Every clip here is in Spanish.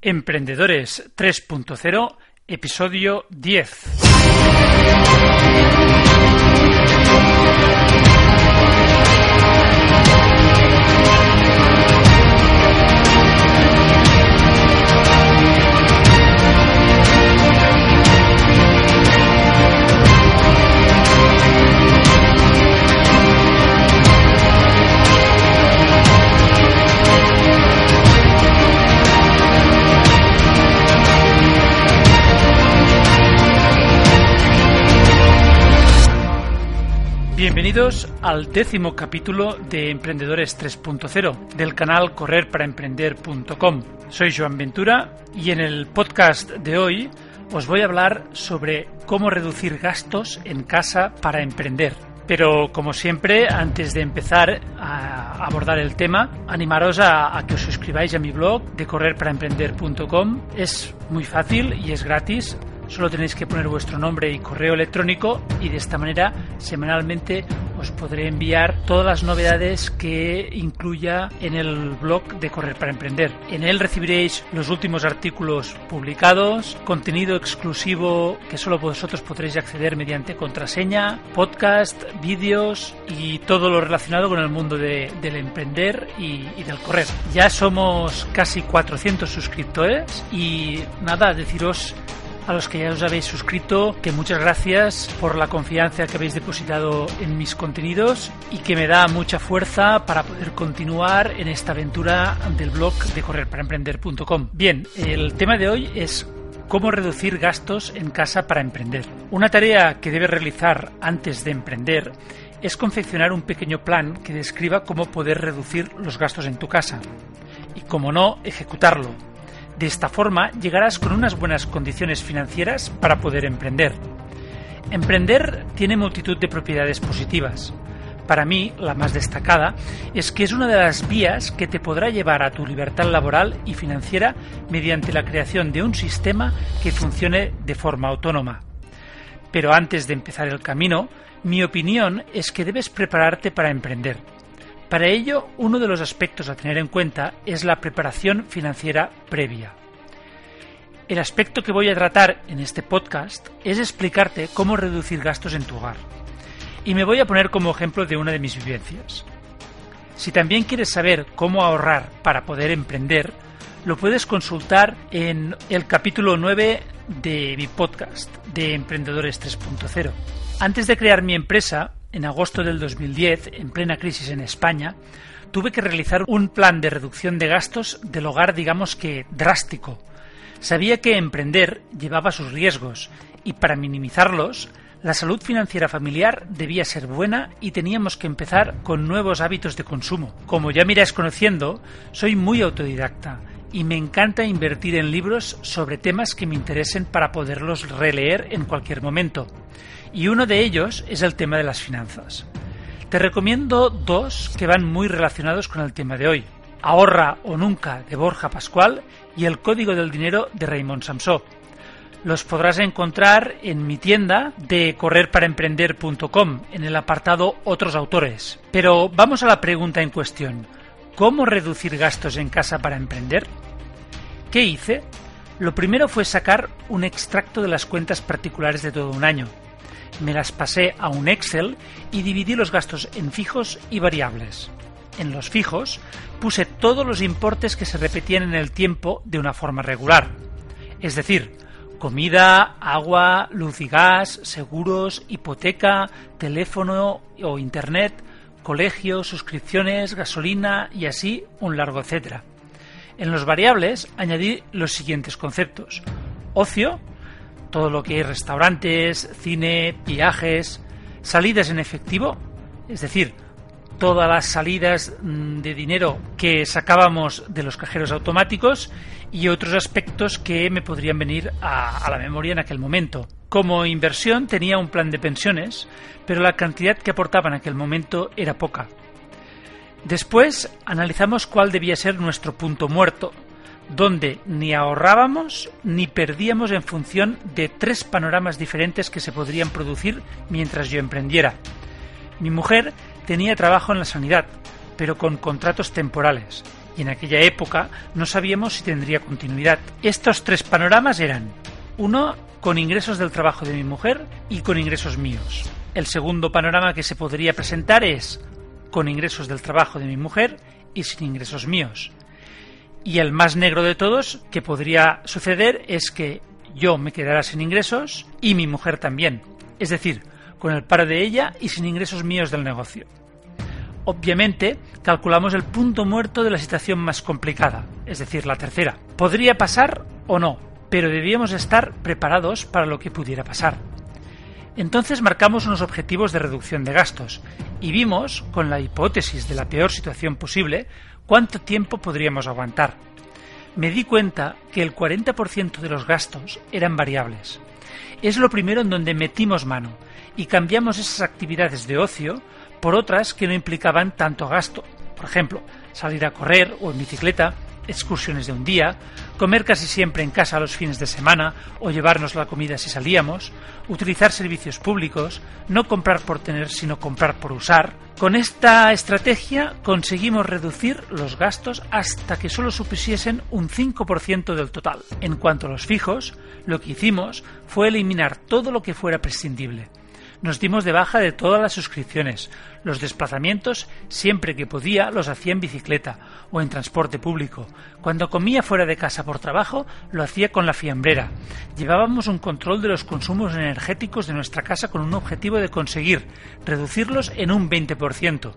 Emprendedores 3.0, episodio 10. Bienvenidos al décimo capítulo de Emprendedores 3.0 del canal correrparaemprender.com. Soy Joan Ventura y en el podcast de hoy os voy a hablar sobre cómo reducir gastos en casa para emprender. Pero como siempre, antes de empezar a abordar el tema, animaros a, a, que os suscribáis a mi blog de correrparaemprender.com. Es muy fácil y es gratis. Solo tenéis que poner vuestro nombre y correo electrónico y de esta manera semanalmente os podré enviar todas las novedades que incluya en el blog de Correr para Emprender. En él recibiréis los últimos artículos publicados, contenido exclusivo que solo vosotros podréis acceder mediante contraseña, podcast, vídeos y todo lo relacionado con el mundo de, del emprender y, y del correr. Ya somos casi 400 suscriptores y nada, deciros a los que ya os habéis suscrito, que muchas gracias por la confianza que habéis depositado en mis contenidos y que me da mucha fuerza para poder continuar en esta aventura del blog de correrparaemprender.com. Bien, el tema de hoy es cómo reducir gastos en casa para emprender. Una tarea que debes realizar antes de emprender es confeccionar un pequeño plan que describa cómo poder reducir los gastos en tu casa y, como no, ejecutarlo de esta forma llegarás con unas buenas condiciones financieras para poder emprender. Emprender tiene multitud de propiedades positivas. Para mí, la más destacada es que es una de las vías que te podrá llevar a tu libertad laboral y financiera mediante la creación de un sistema que funcione de forma autónoma. Pero antes de empezar el camino, mi opinión es que debes prepararte para emprender para ello, uno de los aspectos a tener en cuenta es la preparación financiera previa. El aspecto que voy a tratar en este podcast es explicarte cómo reducir gastos en tu hogar. Y me voy a poner como ejemplo de una de mis vivencias. Si también quieres saber cómo ahorrar para poder emprender, lo puedes consultar en el capítulo 9 de mi podcast de Emprendedores 3.0. Antes de crear mi empresa, en agosto del 2010, en plena crisis en España, tuve que realizar un plan de reducción de gastos del hogar, digamos que drástico. Sabía que emprender llevaba sus riesgos y para minimizarlos, la salud financiera familiar debía ser buena y teníamos que empezar con nuevos hábitos de consumo. Como ya me irás conociendo, soy muy autodidacta y me encanta invertir en libros sobre temas que me interesen para poderlos releer en cualquier momento y uno de ellos es el tema de las finanzas. Te recomiendo dos que van muy relacionados con el tema de hoy. Ahorra o Nunca de Borja Pascual y El Código del Dinero de Raymond Samsó. Los podrás encontrar en mi tienda de correrparaemprender.com en el apartado Otros autores. Pero vamos a la pregunta en cuestión. ¿Cómo reducir gastos en casa para emprender? ¿Qué hice? Lo primero fue sacar un extracto de las cuentas particulares de todo un año me las pasé a un Excel y dividí los gastos en fijos y variables. En los fijos puse todos los importes que se repetían en el tiempo de una forma regular, es decir, comida, agua, luz y gas, seguros, hipoteca, teléfono o internet, colegio, suscripciones, gasolina y así un largo etcétera. En los variables añadí los siguientes conceptos. Ocio, todo lo que es restaurantes, cine, viajes, salidas en efectivo, es decir, todas las salidas mm, de dinero que sacábamos de los cajeros automáticos y otros aspectos que me podrían venir a, a, la memoria en aquel momento. Como inversión tenía un plan de pensiones, pero la cantidad que aportaba en aquel momento era poca. Después analizamos cuál debía ser nuestro punto muerto, donde ni ahorrábamos ni perdíamos en función de tres panoramas diferentes que se podrían producir mientras yo emprendiera. Mi mujer tenía trabajo en la sanidad, pero con contratos temporales, y en aquella época no sabíamos si tendría continuidad. Estos tres panoramas eran uno con ingresos del trabajo de mi mujer y con ingresos míos. El segundo panorama que se podría presentar es con ingresos del trabajo de mi mujer y sin ingresos míos. Y el más negro de todos que podría suceder es que yo me quedara sin ingresos y mi mujer también. Es decir, con el paro de ella y sin ingresos míos del negocio. Obviamente, calculamos el punto muerto de la situación más complicada, es decir, la tercera. Podría pasar o no, pero debíamos estar preparados para lo que pudiera pasar. Entonces marcamos unos objetivos de reducción de gastos y vimos, con la hipótesis de la peor situación posible, cuánto tiempo podríamos aguantar. Me di cuenta que el 40% de los gastos eran variables. Es lo primero en donde metimos mano y cambiamos esas actividades de ocio por otras que no implicaban tanto gasto. Por ejemplo, salir a correr o en bicicleta, excursiones de un día, comer casi siempre en casa los fines de semana o llevarnos la comida si salíamos, utilizar servicios públicos, no comprar por tener sino comprar por usar. Con esta estrategia conseguimos reducir los gastos hasta que solo supusiesen un 5% del total. En cuanto a los fijos, lo que hicimos fue eliminar todo lo que fuera prescindible nos dimos de baja de todas las suscripciones. Los desplazamientos, siempre que podía, los hacía en bicicleta o en transporte público. Cuando comía fuera de casa por trabajo, lo hacía con la fiambrera. Llevábamos un control de los consumos energéticos de nuestra casa con un objetivo de conseguir reducirlos en un 20%.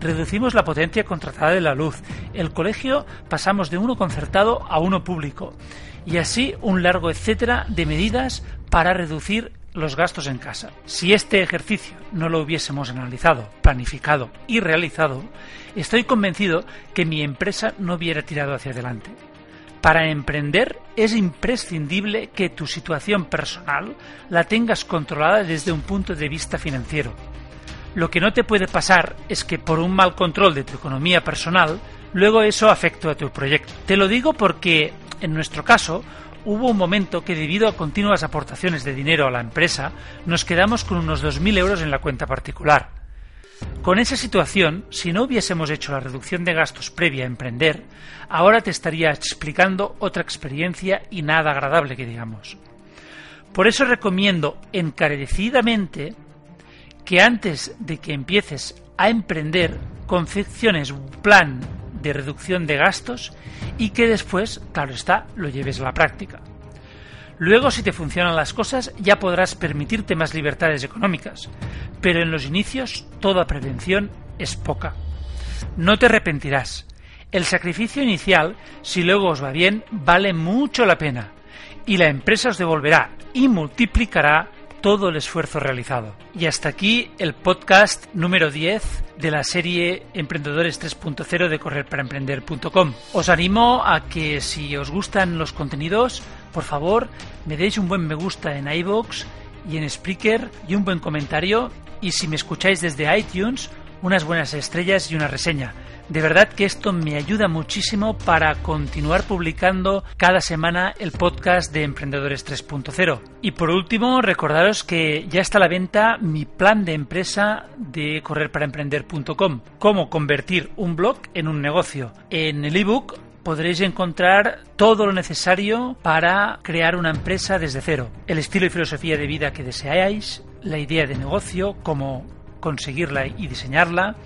Reducimos la potencia contratada de la luz. El colegio pasamos de uno concertado a uno público. Y así un largo etcétera de medidas para reducir los gastos en casa. Si este ejercicio no lo hubiésemos analizado, planificado y realizado, estoy convencido que mi empresa no hubiera tirado hacia adelante. Para emprender es imprescindible que tu situación personal la tengas controlada desde un punto de vista financiero. Lo que no te puede pasar es que por un mal control de tu economía personal, luego eso afecte a tu proyecto. Te lo digo porque, en nuestro caso, hubo un momento que debido a continuas aportaciones de dinero a la empresa, nos quedamos con unos 2.000 euros en la cuenta particular. Con esa situación, si no hubiésemos hecho la reducción de gastos previa a emprender, ahora te estaría explicando otra experiencia y nada agradable que digamos. Por eso recomiendo encarecidamente que antes de que empieces a emprender, confecciones un plan de reducción de gastos y que después, claro está, lo lleves a la práctica. Luego, si te funcionan las cosas, ya podrás permitirte más libertades económicas, pero en los inicios toda prevención es poca. No te arrepentirás. El sacrificio inicial, si luego os va bien, vale mucho la pena, y la empresa os devolverá y multiplicará todo el esfuerzo realizado. Y hasta aquí el podcast número 10 de la serie Emprendedores 3.0 de correrparaemprender.com. Os animo a que si os gustan los contenidos, por favor, me deis un buen me gusta en iVoox y en Spreaker y un buen comentario y si me escucháis desde iTunes, unas buenas estrellas y una reseña. De verdad que esto me ayuda muchísimo para continuar publicando cada semana el podcast de Emprendedores 3.0. Y por último, recordaros que ya está a la venta mi plan de empresa de correrparaemprender.com. Cómo convertir un blog en un negocio. En el ebook podréis encontrar todo lo necesario para crear una empresa desde cero. El estilo y filosofía de vida que deseáis, la idea de negocio, cómo conseguirla y diseñarla,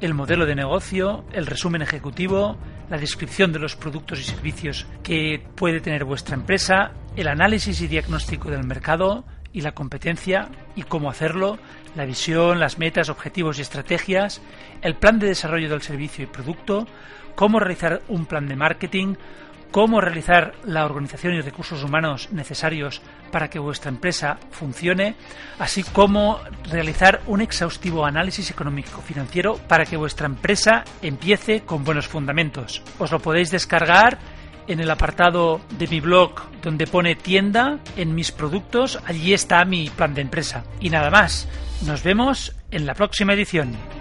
el modelo de negocio, el resumen ejecutivo, la descripción de los productos y servicios que puede tener vuestra empresa, el análisis y diagnóstico del mercado y la competencia y cómo hacerlo, la visión, las metas, objetivos y estrategias, el plan de desarrollo del servicio y producto, cómo realizar un plan de marketing, cómo realizar la organización y recursos humanos necesarios para que vuestra empresa funcione, así como realizar un exhaustivo análisis económico-financiero para que vuestra empresa empiece con buenos fundamentos. Os lo podéis descargar en el apartado de mi blog donde pone tienda en mis productos, allí está mi plan de empresa. Y nada más, nos vemos en la próxima edición.